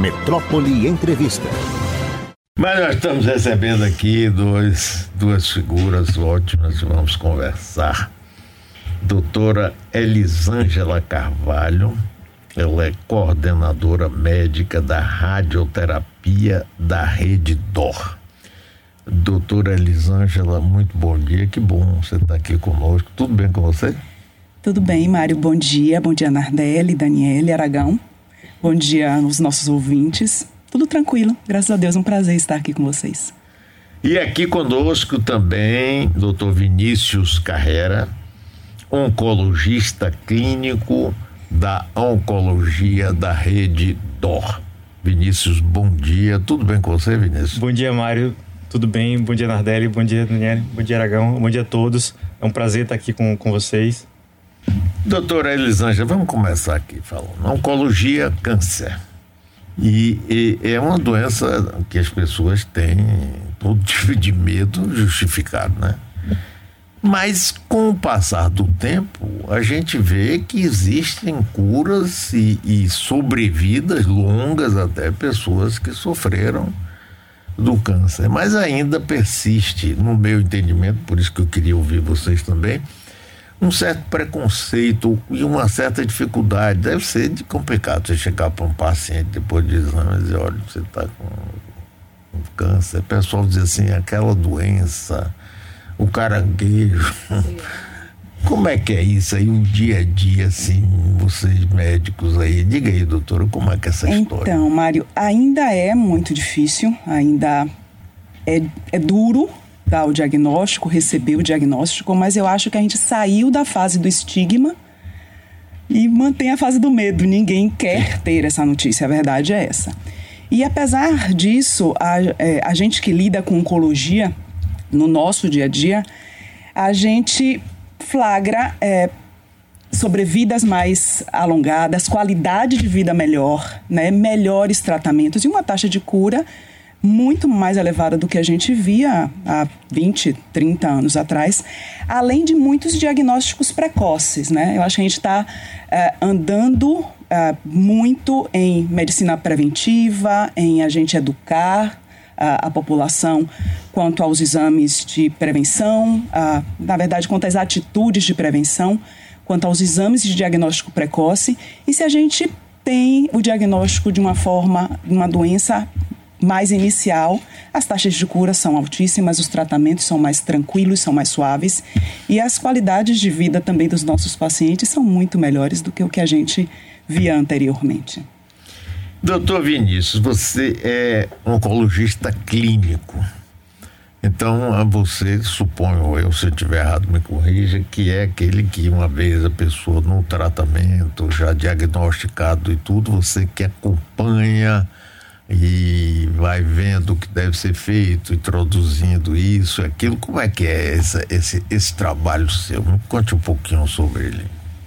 Metrópole Entrevista. Mas nós estamos recebendo aqui dois, duas figuras ótimas, vamos conversar. Doutora Elisângela Carvalho, ela é coordenadora médica da radioterapia da Rede DOR. Doutora Elisângela, muito bom dia, que bom você estar aqui conosco. Tudo bem com você? Tudo bem, Mário, bom dia. Bom dia, Nardelli, Daniele, Aragão. Bom dia aos nossos ouvintes. Tudo tranquilo, graças a Deus, um prazer estar aqui com vocês. E aqui conosco também, doutor Vinícius Carrera, oncologista clínico da Oncologia da Rede DOR. Vinícius, bom dia. Tudo bem com você, Vinícius? Bom dia, Mário. Tudo bem? Bom dia, Nardelli. Bom dia, Daniel. Bom dia, Aragão. Bom dia a todos. É um prazer estar aqui com, com vocês. Doutora Elisângela, vamos começar aqui falando. Oncologia, câncer. E, e, é uma doença que as pessoas têm todo tipo de medo justificado, né? Mas com o passar do tempo, a gente vê que existem curas e, e sobrevidas longas até pessoas que sofreram do câncer. Mas ainda persiste, no meu entendimento, por isso que eu queria ouvir vocês também, um certo preconceito e uma certa dificuldade. Deve ser de complicado você chegar para um paciente depois de exame e dizer, olha, você está com, com câncer. O pessoal diz assim, aquela doença, o caranguejo. Como é que é isso aí, o dia a dia, assim, vocês médicos aí? Diga aí, doutora, como é que é essa história? Então, Mário, ainda é muito difícil, ainda é, é duro dar o diagnóstico, receber o diagnóstico, mas eu acho que a gente saiu da fase do estigma e mantém a fase do medo. Ninguém quer ter essa notícia, a verdade é essa. E apesar disso, a, é, a gente que lida com oncologia no nosso dia a dia, a gente flagra é, sobrevidas mais alongadas, qualidade de vida melhor, né, melhores tratamentos e uma taxa de cura muito mais elevada do que a gente via há 20, 30 anos atrás, além de muitos diagnósticos precoces. Né? Eu acho que a gente está é, andando é, muito em medicina preventiva, em a gente educar a, a população quanto aos exames de prevenção, a, na verdade, quanto às atitudes de prevenção, quanto aos exames de diagnóstico precoce, e se a gente tem o diagnóstico de uma forma, de uma doença mais inicial, as taxas de cura são altíssimas, os tratamentos são mais tranquilos, são mais suaves e as qualidades de vida também dos nossos pacientes são muito melhores do que o que a gente via anteriormente. Doutor Vinícius, você é oncologista clínico. Então, você, suponho eu, se eu estiver errado, me corrija, que é aquele que uma vez a pessoa no tratamento, já diagnosticado e tudo, você que acompanha e vai vendo o que deve ser feito, introduzindo isso, aquilo. Como é que é esse, esse, esse trabalho seu? Me conte um pouquinho sobre ele.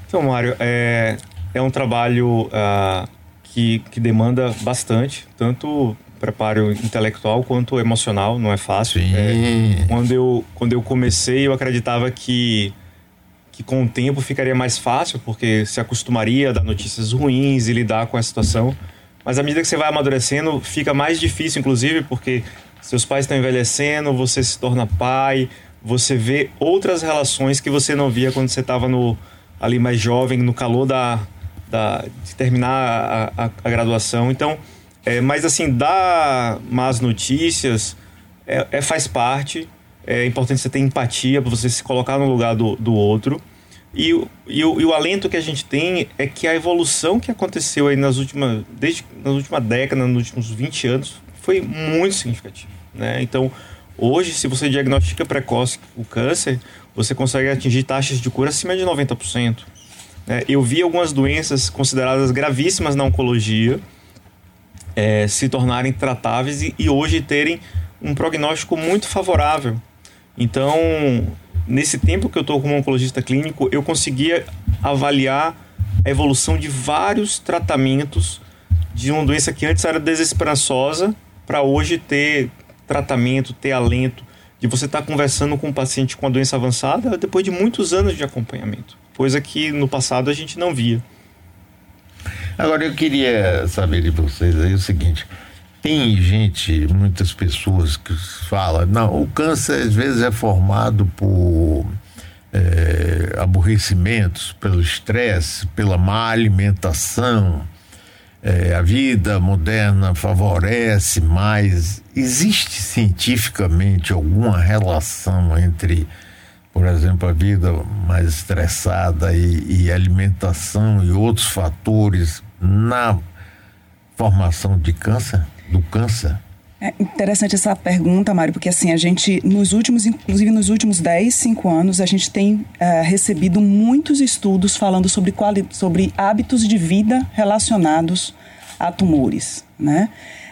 Então, Mário, é, é um trabalho uh, que, que demanda bastante, tanto preparo intelectual quanto emocional, não é fácil. É, quando, eu, quando eu comecei, eu acreditava que, que com o tempo ficaria mais fácil, porque se acostumaria a dar notícias ruins e lidar com a situação. Mas à medida que você vai amadurecendo, fica mais difícil, inclusive, porque seus pais estão envelhecendo, você se torna pai, você vê outras relações que você não via quando você estava ali mais jovem, no calor da, da de terminar a, a, a graduação. Então, é, mas assim, dar más notícias é, é, faz parte. É importante você ter empatia para você se colocar no lugar do, do outro. E, e, o, e, o, alento que a gente tem é que a evolução que aconteceu aí nas últimas, desde nas últimas décadas, nos últimos 20 anos, foi muito significativa. Né? Então, hoje, se você diagnostica precoce o câncer, você consegue atingir taxas de cura acima de 90%. Né? Eu vi algumas doenças consideradas gravíssimas na oncologia é, se tornarem tratáveis e, e hoje terem um prognóstico muito favorável. Então, nesse tempo que eu estou como oncologista clínico, eu conseguia avaliar a evolução de vários tratamentos de uma doença que antes era desesperançosa para hoje ter tratamento, ter alento, de você estar tá conversando com um paciente com a doença avançada depois de muitos anos de acompanhamento, coisa que no passado a gente não via. Agora eu queria saber de vocês aí o seguinte. Tem gente, muitas pessoas que falam, não, o câncer às vezes é formado por é, aborrecimentos, pelo estresse, pela má alimentação. É, a vida moderna favorece mais. Existe cientificamente alguma relação entre, por exemplo, a vida mais estressada e, e alimentação e outros fatores na formação de câncer? Do câncer? É interessante essa pergunta, Mário, porque assim, a gente, nos últimos, inclusive nos últimos 10, 5 anos, a gente tem é, recebido muitos estudos falando sobre, quali, sobre hábitos de vida relacionados a tumores, né?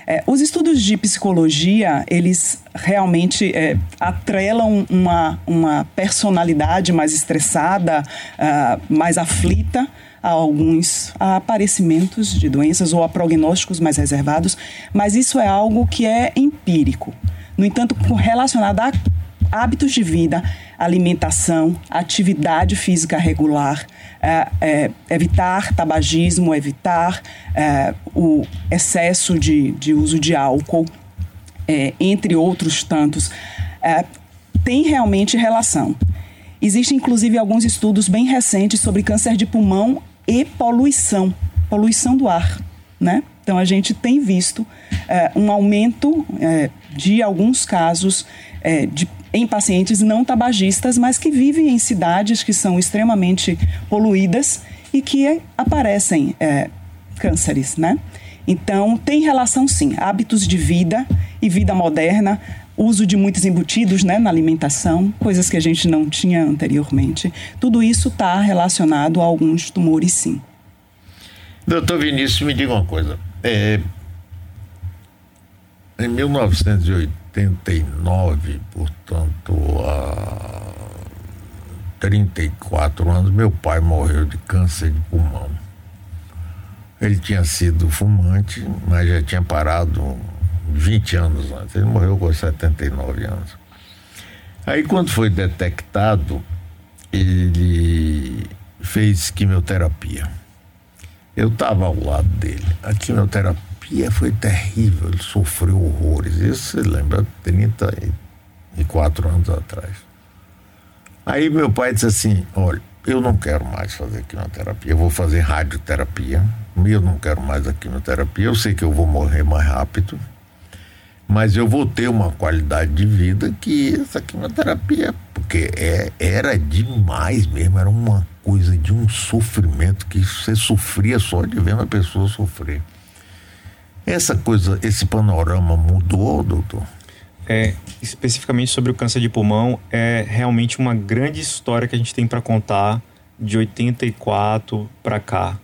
É, os estudos de psicologia, eles realmente é, atrelam uma, uma personalidade mais estressada, uh, mais aflita, a alguns a aparecimentos de doenças ou a prognósticos mais reservados, mas isso é algo que é empírico. No entanto, relacionado a hábitos de vida, alimentação, atividade física regular, é, é, evitar tabagismo, evitar é, o excesso de, de uso de álcool, é, entre outros tantos, é, tem realmente relação. Existem, inclusive, alguns estudos bem recentes sobre câncer de pulmão e poluição, poluição do ar, né? Então a gente tem visto é, um aumento é, de alguns casos é, de, em pacientes não tabagistas, mas que vivem em cidades que são extremamente poluídas e que aparecem cânceres, né? Então tem relação sim, hábitos de vida e vida moderna uso de muitos embutidos né, na alimentação, coisas que a gente não tinha anteriormente. Tudo isso está relacionado a alguns tumores, sim. Doutor Vinícius, me diga uma coisa. É, em 1989, portanto, há 34 anos, meu pai morreu de câncer de pulmão. Ele tinha sido fumante, mas já tinha parado 20 anos antes. Ele morreu com 79 anos. Aí, quando foi detectado, ele fez quimioterapia. Eu estava ao lado dele. A quimioterapia foi terrível, ele sofreu horrores. Isso você lembra, 34 anos atrás. Aí meu pai disse assim: olha, eu não quero mais fazer quimioterapia, eu vou fazer radioterapia. Eu não quero mais a quimioterapia, eu sei que eu vou morrer mais rápido mas eu vou ter uma qualidade de vida que essa quimioterapia, porque é, era demais mesmo, era uma coisa de um sofrimento que você sofria só de ver uma pessoa sofrer. Essa coisa, esse panorama mudou, doutor? É, especificamente sobre o câncer de pulmão, é realmente uma grande história que a gente tem para contar de 84 para cá.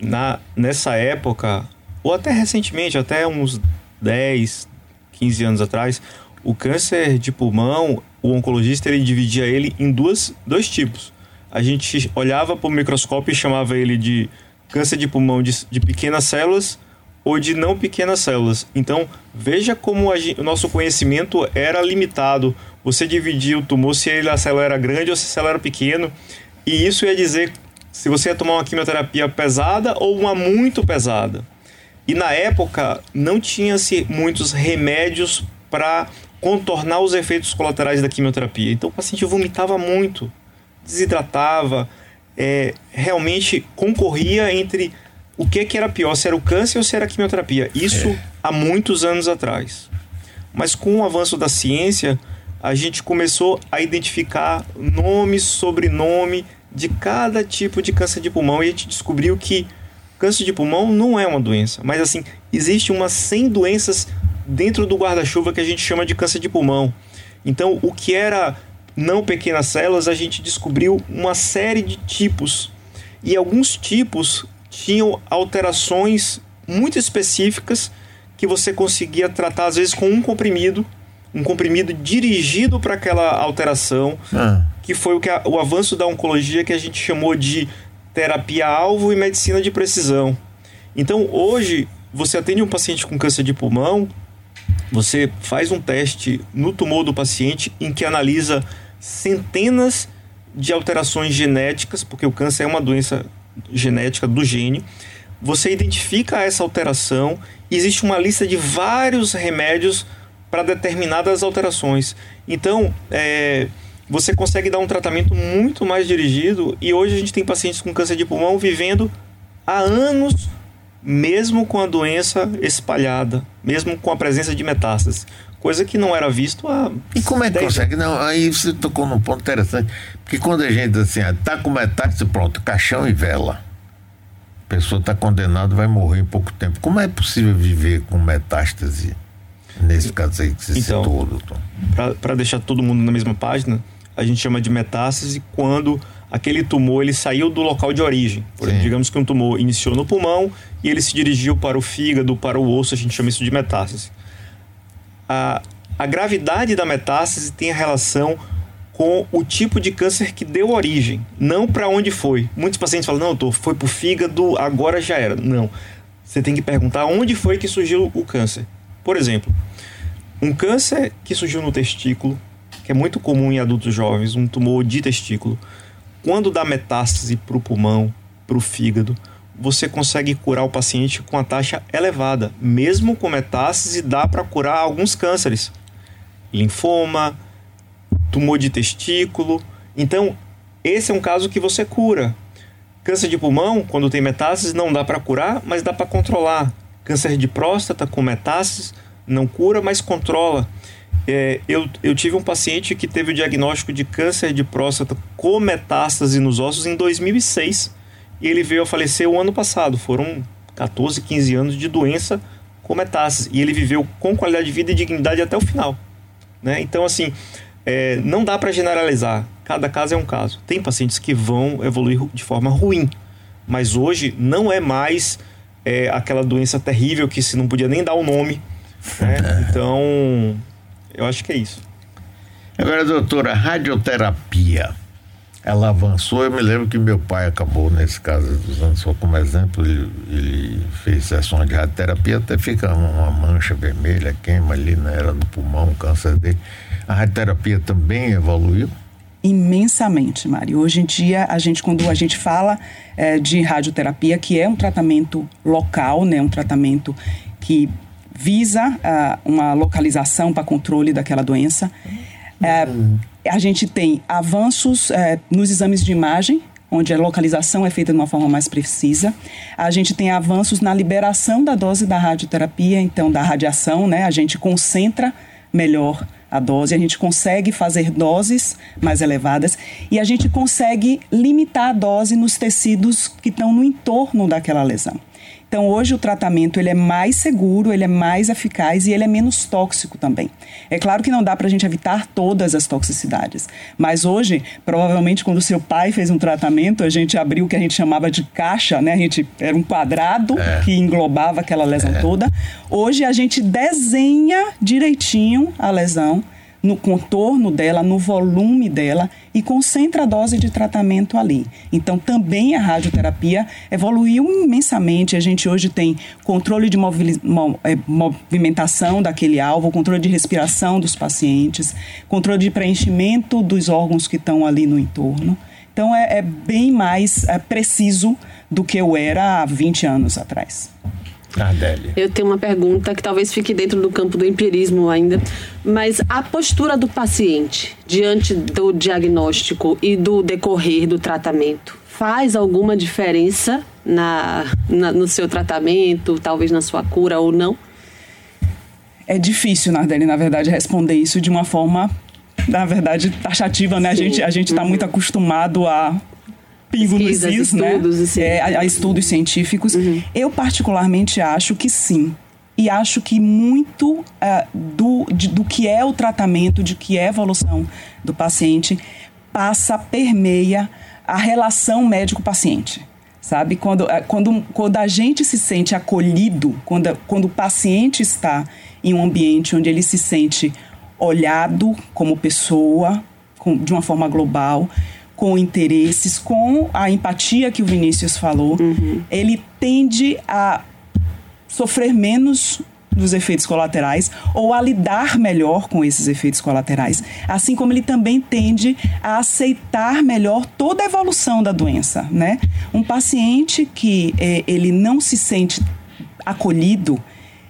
Na, nessa época, ou até recentemente, até uns 10, 15 anos atrás, o câncer de pulmão, o oncologista ele dividia ele em duas, dois tipos. A gente olhava para o microscópio e chamava ele de câncer de pulmão de, de pequenas células ou de não pequenas células. Então, veja como a, o nosso conhecimento era limitado. Você dividia o tumor se a célula era grande ou se a célula era pequena. E isso ia dizer se você ia tomar uma quimioterapia pesada ou uma muito pesada. E na época não tinha-se muitos remédios para contornar os efeitos colaterais da quimioterapia. Então o paciente vomitava muito, desidratava, é, realmente concorria entre o que, que era pior, se era o câncer ou se era a quimioterapia. Isso é. há muitos anos atrás. Mas com o avanço da ciência, a gente começou a identificar nome, sobrenome de cada tipo de câncer de pulmão e a gente descobriu que Câncer de pulmão não é uma doença, mas assim, existe umas 100 doenças dentro do guarda-chuva que a gente chama de câncer de pulmão. Então, o que era não pequenas células, a gente descobriu uma série de tipos. E alguns tipos tinham alterações muito específicas que você conseguia tratar às vezes com um comprimido, um comprimido dirigido para aquela alteração, ah. que foi o, que a, o avanço da oncologia que a gente chamou de terapia-alvo e medicina de precisão. Então, hoje, você atende um paciente com câncer de pulmão, você faz um teste no tumor do paciente em que analisa centenas de alterações genéticas, porque o câncer é uma doença genética do gene. você identifica essa alteração existe uma lista de vários remédios para determinadas alterações. Então, é, você consegue dar um tratamento muito mais dirigido e hoje a gente tem pacientes com câncer de pulmão vivendo há anos, mesmo com a doença espalhada, mesmo com a presença de metástases. Coisa que não era visto há. E como é que consegue? Não, aí você tocou num ponto interessante. Porque quando a gente assim, ah, tá com metástase, pronto, caixão e vela. A pessoa está condenada, vai morrer em pouco tempo. Como é possível viver com metástase? Nesse caso aí que você então, citou, doutor. Para deixar todo mundo na mesma página, a gente chama de metástase quando aquele tumor ele saiu do local de origem. Por exemplo, digamos que um tumor iniciou no pulmão e ele se dirigiu para o fígado, para o osso, a gente chama isso de metástase. A, a gravidade da metástase tem a relação com o tipo de câncer que deu origem, não para onde foi. Muitos pacientes falam: não, doutor, foi para o fígado, agora já era. Não. Você tem que perguntar onde foi que surgiu o câncer. Por exemplo, um câncer que surgiu no testículo, que é muito comum em adultos jovens, um tumor de testículo, quando dá metástase para o pulmão, para o fígado, você consegue curar o paciente com a taxa elevada. Mesmo com metástase, dá para curar alguns cânceres. Linfoma, tumor de testículo. Então, esse é um caso que você cura. Câncer de pulmão, quando tem metástase, não dá para curar, mas dá para controlar. Câncer de próstata com metástases, não cura, mas controla. É, eu, eu tive um paciente que teve o diagnóstico de câncer de próstata com metástase nos ossos em 2006 e ele veio a falecer o ano passado. Foram 14, 15 anos de doença com metástase e ele viveu com qualidade de vida e dignidade até o final. Né? Então, assim, é, não dá para generalizar. Cada caso é um caso. Tem pacientes que vão evoluir de forma ruim, mas hoje não é mais é, aquela doença terrível que se não podia nem dar o nome. Né? Então, eu acho que é isso. Agora, doutora, radioterapia. Ela avançou, eu me lembro que meu pai acabou, nesse caso, usando só como exemplo, ele, ele fez sessões de radioterapia, até fica uma mancha vermelha, queima ali, né? era no pulmão, câncer dele. A radioterapia também evoluiu? Imensamente, Mari. Hoje em dia, a gente, quando a gente fala é, de radioterapia, que é um tratamento local, né, um tratamento que visa uh, uma localização para controle daquela doença. Uh, a gente tem avanços uh, nos exames de imagem, onde a localização é feita de uma forma mais precisa. A gente tem avanços na liberação da dose da radioterapia, então da radiação, né? A gente concentra melhor a dose, a gente consegue fazer doses mais elevadas e a gente consegue limitar a dose nos tecidos que estão no entorno daquela lesão. Então, hoje o tratamento ele é mais seguro, ele é mais eficaz e ele é menos tóxico também. É claro que não dá para a gente evitar todas as toxicidades, mas hoje, provavelmente, quando seu pai fez um tratamento, a gente abriu o que a gente chamava de caixa, né? A gente era um quadrado é. que englobava aquela lesão é. toda. Hoje a gente desenha direitinho a lesão no contorno dela, no volume dela e concentra a dose de tratamento ali. Então, também a radioterapia evoluiu imensamente. A gente hoje tem controle de é, movimentação daquele alvo, controle de respiração dos pacientes, controle de preenchimento dos órgãos que estão ali no entorno. Então, é, é bem mais é, preciso do que eu era há 20 anos atrás. Adélia. Eu tenho uma pergunta que talvez fique dentro do campo do empirismo ainda, mas a postura do paciente diante do diagnóstico e do decorrer do tratamento faz alguma diferença na, na no seu tratamento, talvez na sua cura ou não? É difícil, Nardelli, na verdade, responder isso de uma forma, na verdade, taxativa, né? Sim. A gente a gente está uhum. muito acostumado a pingo nos is, né? É, a, a, estudos científicos. Uhum. Eu particularmente acho que sim. E acho que muito uh, do, de, do que é o tratamento, de que é a evolução do paciente, passa, permeia a relação médico-paciente sabe? Quando, é, quando, quando a gente se sente acolhido, quando, quando o paciente está em um ambiente onde ele se sente olhado como pessoa, com, de uma forma global, com interesses, com a empatia que o Vinícius falou, uhum. ele tende a sofrer menos dos efeitos colaterais ou a lidar melhor com esses efeitos colaterais, assim como ele também tende a aceitar melhor toda a evolução da doença, né? Um paciente que é, ele não se sente acolhido,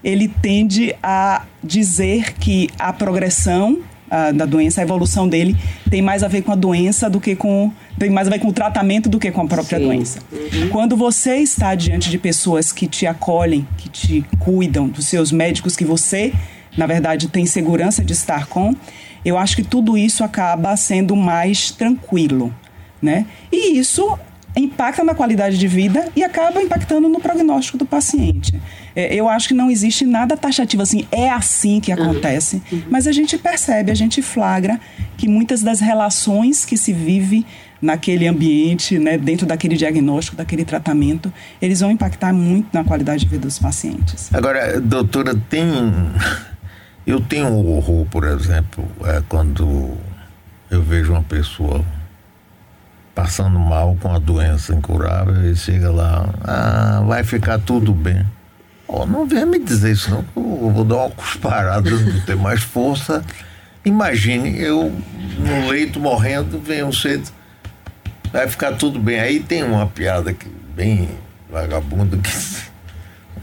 ele tende a dizer que a progressão uh, da doença, a evolução dele tem mais a ver com a doença do que com tem mais a ver com o tratamento do que com a própria Sim. doença. Uhum. Quando você está diante de pessoas que te acolhem, que te cuidam, dos seus médicos que você, na verdade, tem segurança de estar com, eu acho que tudo isso acaba sendo mais tranquilo, né? E isso impacta na qualidade de vida e acaba impactando no prognóstico do paciente. É, eu acho que não existe nada taxativo assim, é assim que acontece, uhum. mas a gente percebe, a gente flagra que muitas das relações que se vive naquele ambiente, né, dentro daquele diagnóstico, daquele tratamento, eles vão impactar muito na qualidade de vida dos pacientes. Agora, doutora, tem. Eu tenho um horror, por exemplo, é, quando eu vejo uma pessoa passando mal com a doença incurável e chega lá, ah, vai ficar tudo bem. Oh, não venha me dizer isso não, eu vou dar uma cusparada, não ter mais força. Imagine eu no leito morrendo, um cedo, vai ficar tudo bem. Aí tem uma piada que bem vagabunda que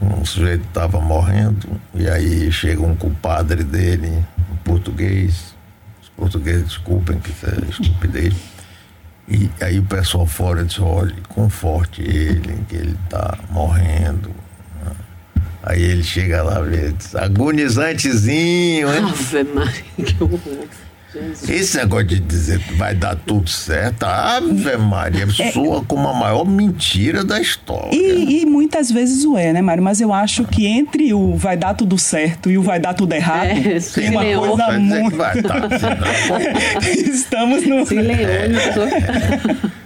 um sujeito estava morrendo e aí chega um compadre dele, um português, os portugueses desculpem que isso é estupidez e aí o pessoal fora disse, olha, conforte ele, que ele está morrendo. Aí ele chega lá, vê, diz, agonizantezinho, hein? Ave Maria, que horror. Esse negócio de dizer que vai dar tudo certo, Ave Maria, é. soa como a maior mentira da história. E, e, muitas vezes o é, né, Mário? Mas eu acho que entre o vai dar tudo certo e o vai dar tudo errado, é, tem uma coisa muito. Vai dar, Estamos no. Se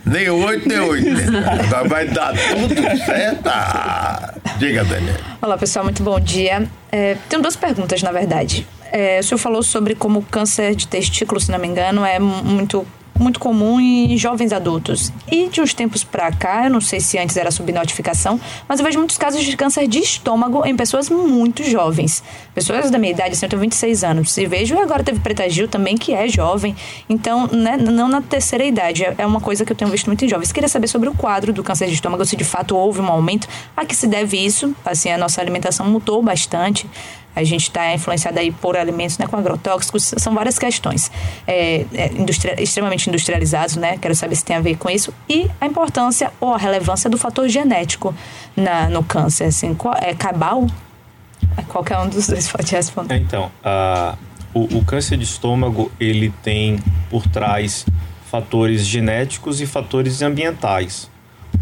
Nem oito, nem oito. Agora vai dar tudo certo. Ah, diga, Daniel. Olá, pessoal, muito bom dia. É, tenho duas perguntas, na verdade. É, o senhor falou sobre como o câncer de testículo, se não me engano, é muito muito comum em jovens adultos. E de uns tempos para cá, eu não sei se antes era subnotificação, mas eu vejo muitos casos de câncer de estômago em pessoas muito jovens. Pessoas da minha idade, assim, eu tenho 26 anos. E vejo, agora teve Preta Gil também, que é jovem. Então, né, não na terceira idade. É, é uma coisa que eu tenho visto muito em jovens. Queria saber sobre o quadro do câncer de estômago, se de fato houve um aumento. A que se deve isso? Assim, a nossa alimentação mudou bastante a gente está influenciado aí por alimentos né, com agrotóxicos, são várias questões. É, é extremamente industrializados, né? Quero saber se tem a ver com isso. E a importância ou a relevância do fator genético na, no câncer. Assim, qual, é cabal? Qualquer um dos dois pode responder. É, então, o, o câncer de estômago, ele tem por trás fatores genéticos e fatores ambientais.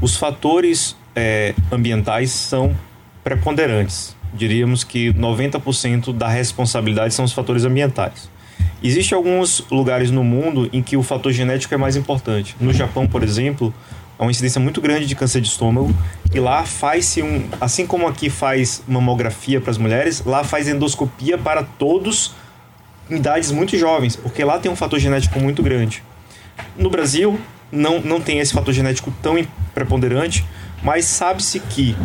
Os fatores é, ambientais são preponderantes diríamos que 90% da responsabilidade são os fatores ambientais. Existem alguns lugares no mundo em que o fator genético é mais importante. No Japão, por exemplo, há uma incidência muito grande de câncer de estômago e lá faz-se um, assim como aqui faz mamografia para as mulheres, lá faz endoscopia para todos em idades muito jovens, porque lá tem um fator genético muito grande. No Brasil, não, não tem esse fator genético tão preponderante, mas sabe-se que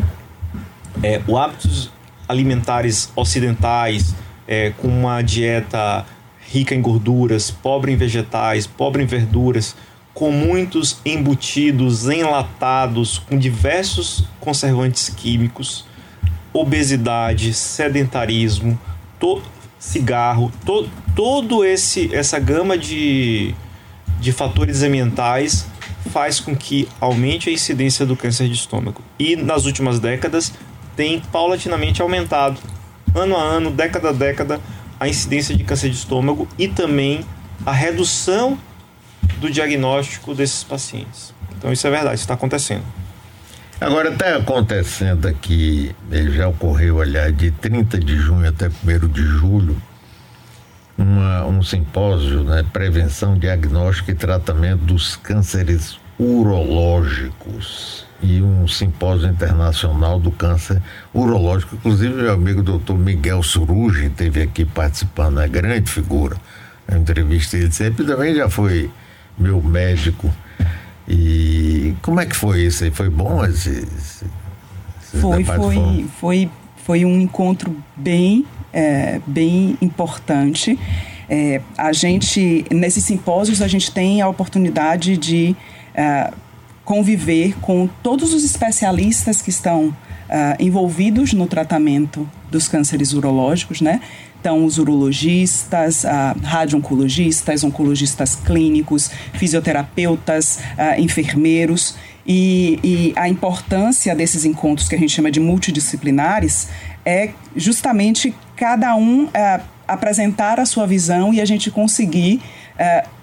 é, o hábito alimentares ocidentais, é, com uma dieta rica em gorduras, pobre em vegetais, pobre em verduras, com muitos embutidos, enlatados, com diversos conservantes químicos, obesidade, sedentarismo, to, cigarro, to, todo esse essa gama de, de fatores ambientais faz com que aumente a incidência do câncer de estômago. E nas últimas décadas tem paulatinamente aumentado, ano a ano, década a década, a incidência de câncer de estômago e também a redução do diagnóstico desses pacientes. Então isso é verdade, isso está acontecendo. Agora está acontecendo aqui, já ocorreu, aliás, de 30 de junho até 1 de julho, uma, um simpósio, né, prevenção, diagnóstico e tratamento dos cânceres urológicos e um simpósio internacional do câncer urológico. Inclusive, meu amigo doutor Miguel Surugi esteve aqui participando, é grande figura. Eu entrevistei ele sempre, também já foi meu médico. E como é que foi isso aí? Foi bom esse, esse foi, foi, foi, foi um encontro bem, é, bem importante. É, a gente, nesses simpósios, a gente tem a oportunidade de é, conviver com todos os especialistas que estão é, envolvidos no tratamento dos cânceres urológicos, né? Então, os urologistas, uh, radio-oncologistas, oncologistas clínicos, fisioterapeutas, uh, enfermeiros. E, e, a importância desses encontros que a gente chama de multidisciplinares é justamente cada um uh, apresentar a sua visão e a gente conseguir uh,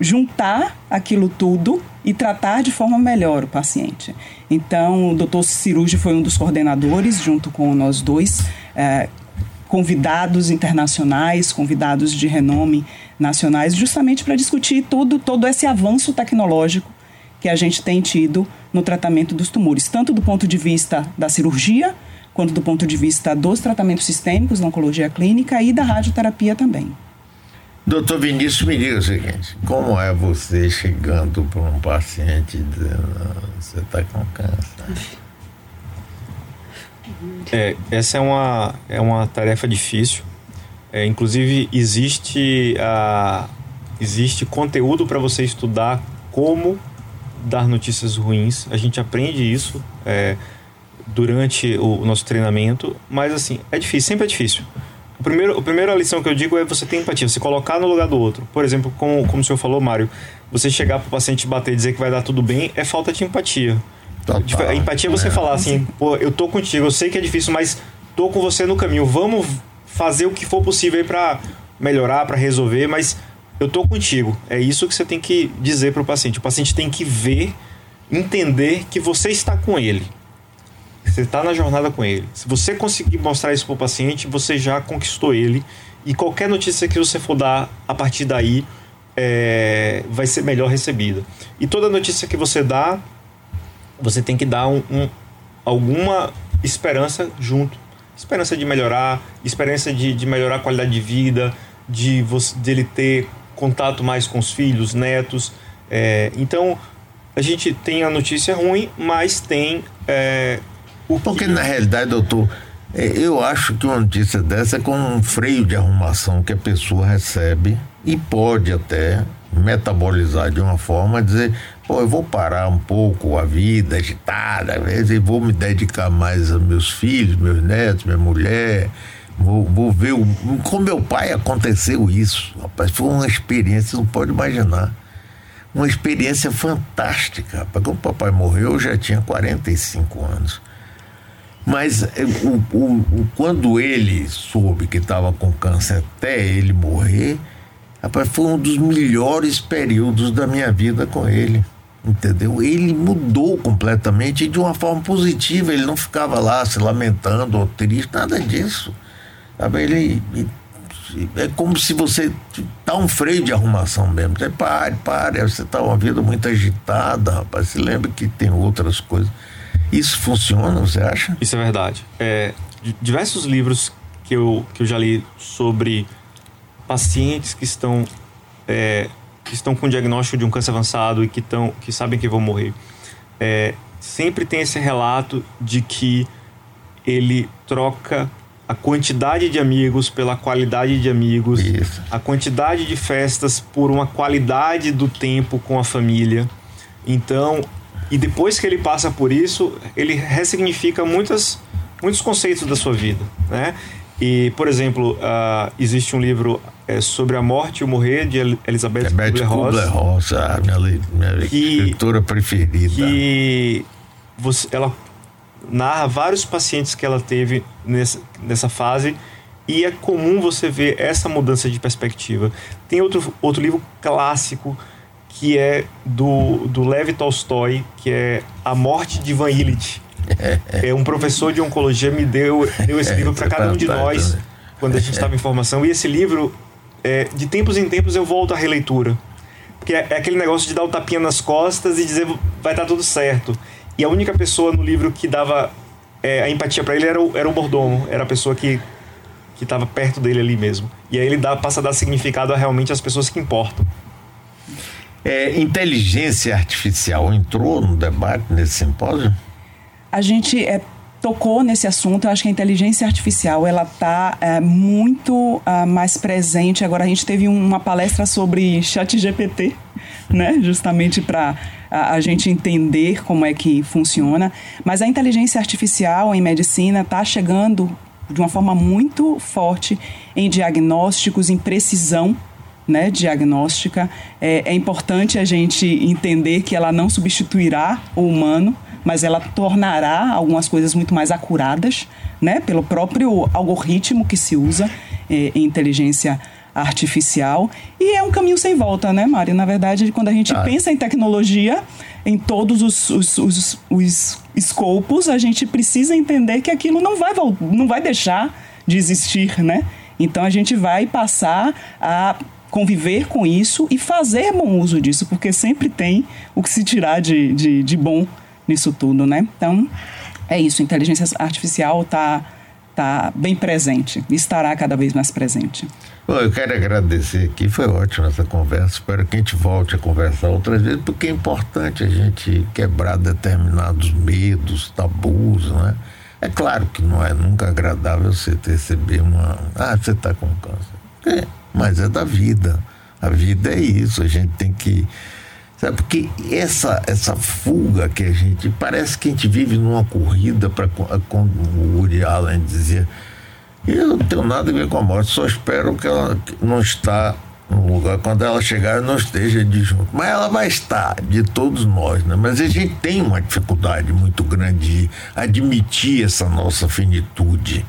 juntar aquilo tudo e tratar de forma melhor o paciente. Então, o doutor Cirurgi foi um dos coordenadores, junto com nós dois, uh, convidados internacionais, convidados de renome nacionais, justamente para discutir tudo, todo esse avanço tecnológico que a gente tem tido no tratamento dos tumores, tanto do ponto de vista da cirurgia, quanto do ponto de vista dos tratamentos sistêmicos na oncologia clínica e da radioterapia também. Doutor Vinícius, me diga o seguinte: como é você chegando para um paciente dizendo você está com câncer? É, essa é uma, é uma tarefa difícil. É, inclusive, existe, a, existe conteúdo para você estudar como dar notícias ruins. A gente aprende isso é, durante o, o, nosso treinamento, mas assim, é difícil, sempre é difícil. O primeiro, a primeira lição que eu digo é você ter empatia, você colocar no lugar do outro. Por exemplo, como, como o senhor falou, Mário, você chegar para o paciente bater e dizer que vai dar tudo bem é falta de empatia. Total. A empatia é você é. falar assim, pô, eu tô contigo, eu sei que é difícil, mas tô com você no caminho. Vamos fazer o que for possível aí para melhorar, para resolver, mas eu tô contigo. É isso que você tem que dizer para o paciente. O paciente tem que ver, entender que você está com ele. Você está na jornada com ele. Se você conseguir mostrar isso para o paciente, você já conquistou ele. E qualquer notícia que você for dar a partir daí é, vai ser melhor recebida. E toda notícia que você dá, você tem que dar um, um, alguma esperança junto. Esperança de melhorar, esperança de, de melhorar a qualidade de vida, de dele ter contato mais com os filhos, netos. É, então, a gente tem a notícia ruim, mas tem é, Porque, na realidade, doutor, é, eu acho que uma notícia dessa é com um freio de arrumação que a pessoa recebe e pode até metabolizar de uma forma, dizer, pô, eu vou parar um pouco a vida agitada, e vou me dedicar mais aos meus filhos, meus netos, minha mulher, Vou, vou ver o, com meu pai aconteceu isso. Rapaz, foi uma experiência, você não pode imaginar. Uma experiência fantástica. Rapaz. Quando o papai morreu, eu já tinha 45 anos. Mas eh, o, o, o quando ele soube que estava com câncer até ele morrer, rapaz, foi um dos melhores períodos da minha vida com ele. Entendeu? Ele mudou completamente de uma forma positiva. Ele não ficava lá se lamentando ou triste, nada disso. Sabe? Ele, é como se você dá um freio de arrumação mesmo. Você pare, pare, você está uma vida muito agitada, rapaz. Se lembra que tem outras coisas. Isso funciona, você acha? Isso é verdade. É, diversos livros que eu, que eu já li sobre pacientes que estão é, que estão com diagnóstico de um câncer avançado e que, estão, que sabem que vão morrer. É, sempre tem esse relato de que ele troca a quantidade de amigos pela qualidade de amigos, Isso. a quantidade de festas por uma qualidade do tempo com a família. Então, e depois que ele passa por isso, ele ressignifica muitas, muitos conceitos da sua vida, né? E, por exemplo, uh, existe um livro é, sobre a morte e o morrer de Elizabeth Kubler-Ross, Kubler minha, minha que, escritora preferida. Que você, ela narra vários pacientes que ela teve nessa, nessa fase e é comum você ver essa mudança de perspectiva. Tem outro, outro livro clássico que é do, do Lev Tolstói, que é A Morte de Ivan Illich. É um professor de oncologia me deu, deu esse livro para cada um de nós quando a gente estava em formação. E esse livro, é, de tempos em tempos, eu volto à releitura. Porque é, é aquele negócio de dar o tapinha nas costas e dizer vai estar tá tudo certo. E a única pessoa no livro que dava é, a empatia para ele era o, era o mordomo, era a pessoa que que estava perto dele ali mesmo. E aí ele dá, passa a dar significado a realmente as pessoas que importam. É, inteligência artificial entrou no debate nesse simpósio? A gente é, tocou nesse assunto. Eu acho que a inteligência artificial ela está é, muito uh, mais presente. Agora a gente teve uma palestra sobre chat GPT, né? Justamente para a, gente entender como é que funciona. Mas a inteligência artificial em medicina está chegando de uma forma muito forte em diagnósticos, em precisão né, diagnóstica. É, é importante a gente entender que ela não substituirá o humano, mas ela tornará algumas coisas muito mais acuradas, né, pelo próprio algoritmo que se usa é, em inteligência artificial. E é um caminho sem volta, né, Mari? Na verdade, quando a gente ah. pensa em tecnologia, em todos os, os, os, os escopos, a gente precisa entender que aquilo não vai, não vai deixar de existir, né? Então a gente vai passar a conviver com isso e fazer bom uso disso, porque sempre tem o que se tirar de, de, de bom nisso tudo, né? Então, é isso, inteligência artificial está tá bem presente, estará cada vez mais presente. Bom, eu quero agradecer aqui, foi ótima essa conversa. Espero que a gente volte a conversar outras vezes, porque é importante a gente quebrar determinados medos, tabus, né? É claro que não é nunca agradável você receber uma. Ah, você está com câncer. É, mas é da vida. A vida é isso, a gente tem que. Sabe, porque essa, essa fuga que a gente. Parece que a gente vive numa corrida para. Como o Uri Allen dizia eu não tenho nada a ver com a morte, só espero que ela não está no lugar, quando ela chegar, não esteja de junto. Mas ela vai estar, de todos nós, né? Mas a gente tem uma dificuldade muito grande de admitir essa nossa finitude.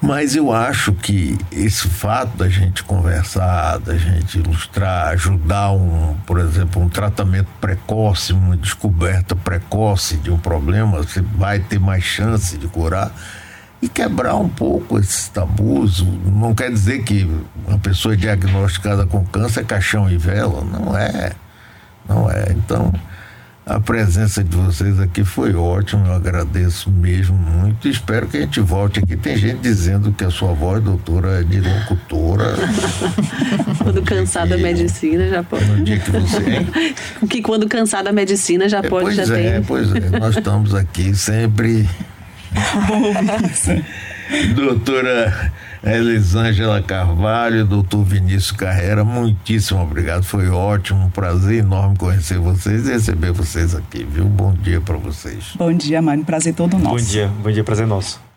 Mas eu acho que esse fato da gente conversar, da gente ilustrar, ajudar um, por exemplo, um tratamento precoce, uma descoberta precoce de um problema, você vai ter mais chance de curar e quebrar um pouco esses tabus. Não quer dizer que uma pessoa diagnosticada com câncer é caixão e vela, não é. Não é. Então, a presença de vocês aqui foi ótima, eu agradeço mesmo muito e espero que a gente volte aqui. Tem gente dizendo que a sua voz, doutora, é de locutora. quando cansar da medicina já pode. No dia que você. que quando cansar da medicina já é, pode, pois já é, tem. Pois é, nós estamos aqui sempre Doutora Elisângela Carvalho, doutor Vinícius Carreira, muitíssimo obrigado. Foi ótimo, um prazer enorme conhecer vocês e receber vocês aqui, viu? Bom dia para vocês. Bom dia, Mário. Prazer todo nosso. Bom dia, bom dia, prazer nosso.